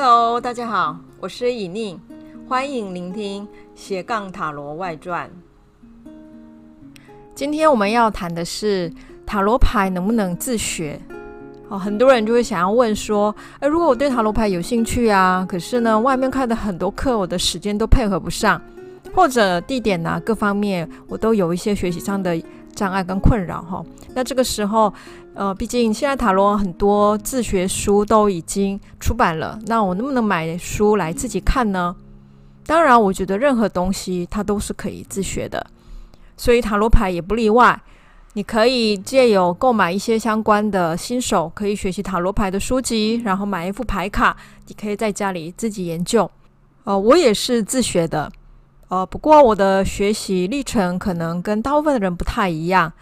Hello，大家好，我是以宁，欢迎聆听斜杠塔罗外传。今天我们要谈的是塔罗牌能不能自学？哦，很多人就会想要问说，诶，如果我对塔罗牌有兴趣啊，可是呢，外面开的很多课，我的时间都配合不上，或者地点呐、各方面我都有一些学习上的障碍跟困扰哈。那这个时候，呃，毕竟现在塔罗很多自学书都已经出版了，那我能不能买书来自己看呢？当然，我觉得任何东西它都是可以自学的，所以塔罗牌也不例外。你可以借由购买一些相关的新手可以学习塔罗牌的书籍，然后买一副牌卡，你可以在家里自己研究。呃，我也是自学的，呃，不过我的学习历程可能跟大部分的人不太一样，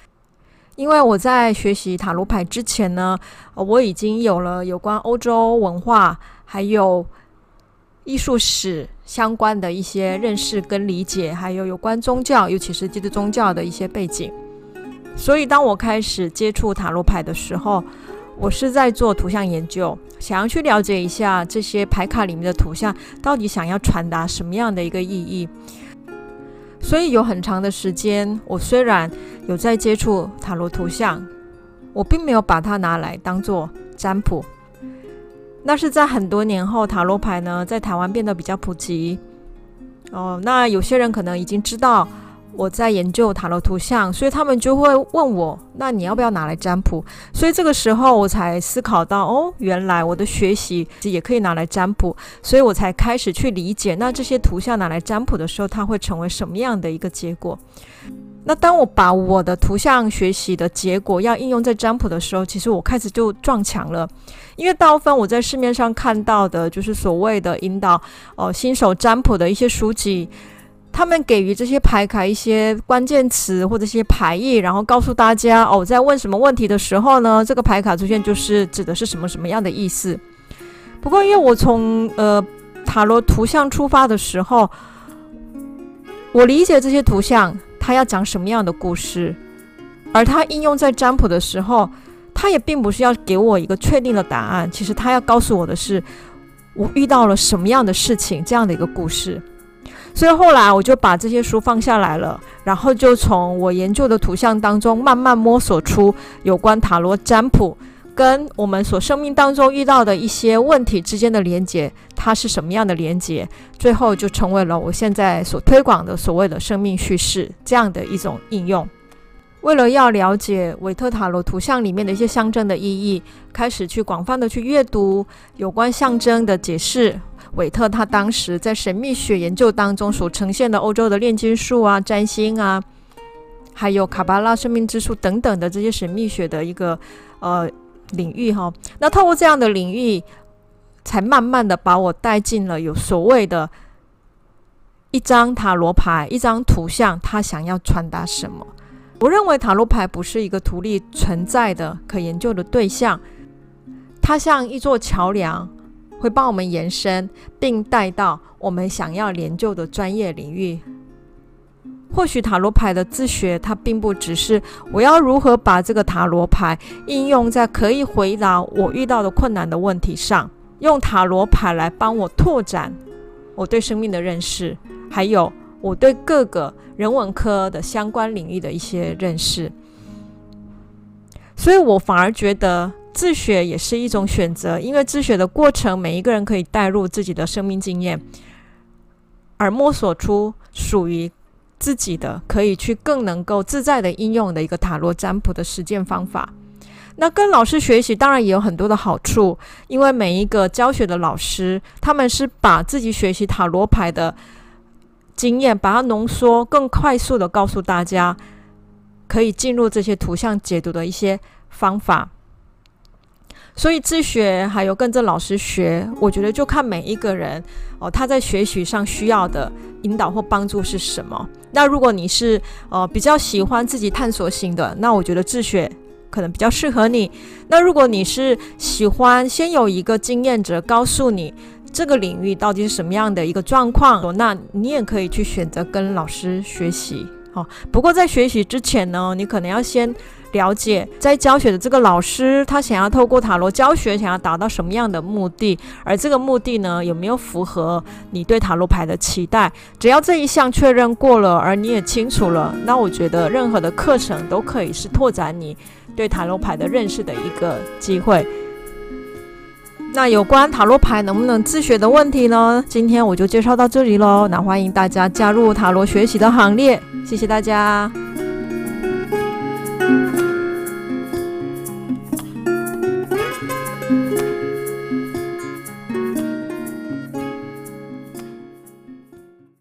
因为我在学习塔罗牌之前呢，我已经有了有关欧洲文化还有艺术史相关的一些认识跟理解，还有有关宗教，尤其是基督宗教的一些背景。所以，当我开始接触塔罗牌的时候，我是在做图像研究，想要去了解一下这些牌卡里面的图像到底想要传达什么样的一个意义。所以，有很长的时间，我虽然有在接触塔罗图像，我并没有把它拿来当做占卜。那是在很多年后，塔罗牌呢在台湾变得比较普及。哦，那有些人可能已经知道。我在研究塔罗图像，所以他们就会问我：“那你要不要拿来占卜？”所以这个时候我才思考到，哦，原来我的学习也可以拿来占卜，所以我才开始去理解，那这些图像拿来占卜的时候，它会成为什么样的一个结果？那当我把我的图像学习的结果要应用在占卜的时候，其实我开始就撞墙了，因为大部分我在市面上看到的，就是所谓的引导哦新手占卜的一些书籍。他们给予这些牌卡一些关键词或者一些牌意，然后告诉大家哦，在问什么问题的时候呢，这个牌卡出现就是指的是什么什么样的意思。不过，因为我从呃塔罗图像出发的时候，我理解这些图像它要讲什么样的故事，而它应用在占卜的时候，它也并不是要给我一个确定的答案。其实它要告诉我的是，我遇到了什么样的事情，这样的一个故事。所以后来我就把这些书放下来了，然后就从我研究的图像当中慢慢摸索出有关塔罗占卜跟我们所生命当中遇到的一些问题之间的连接，它是什么样的连接？最后就成为了我现在所推广的所谓的生命叙事这样的一种应用。为了要了解韦特塔罗图像里面的一些象征的意义，开始去广泛的去阅读有关象征的解释。韦特他当时在神秘学研究当中所呈现的欧洲的炼金术啊、占星啊，还有卡巴拉生命之树等等的这些神秘学的一个呃领域哈，那透过这样的领域，才慢慢的把我带进了有所谓的一张塔罗牌、一张图像，他想要传达什么？我认为塔罗牌不是一个独立存在的可研究的对象，它像一座桥梁。会帮我们延伸，并带到我们想要研究的专业领域。或许塔罗牌的自学，它并不只是我要如何把这个塔罗牌应用在可以回答我遇到的困难的问题上，用塔罗牌来帮我拓展我对生命的认识，还有我对各个人文科的相关领域的一些认识。所以我反而觉得。自学也是一种选择，因为自学的过程，每一个人可以带入自己的生命经验，而摸索出属于自己的，可以去更能够自在的应用的一个塔罗占卜的实践方法。那跟老师学习当然也有很多的好处，因为每一个教学的老师，他们是把自己学习塔罗牌的经验，把它浓缩，更快速的告诉大家，可以进入这些图像解读的一些方法。所以自学还有跟着老师学，我觉得就看每一个人哦，他在学习上需要的引导或帮助是什么。那如果你是呃比较喜欢自己探索型的，那我觉得自学可能比较适合你。那如果你是喜欢先有一个经验者告诉你这个领域到底是什么样的一个状况，那你也可以去选择跟老师学习。哦，不过在学习之前呢，你可能要先。了解在教学的这个老师，他想要透过塔罗教学，想要达到什么样的目的，而这个目的呢，有没有符合你对塔罗牌的期待？只要这一项确认过了，而你也清楚了，那我觉得任何的课程都可以是拓展你对塔罗牌的认识的一个机会。那有关塔罗牌能不能自学的问题呢？今天我就介绍到这里喽。那欢迎大家加入塔罗学习的行列，谢谢大家。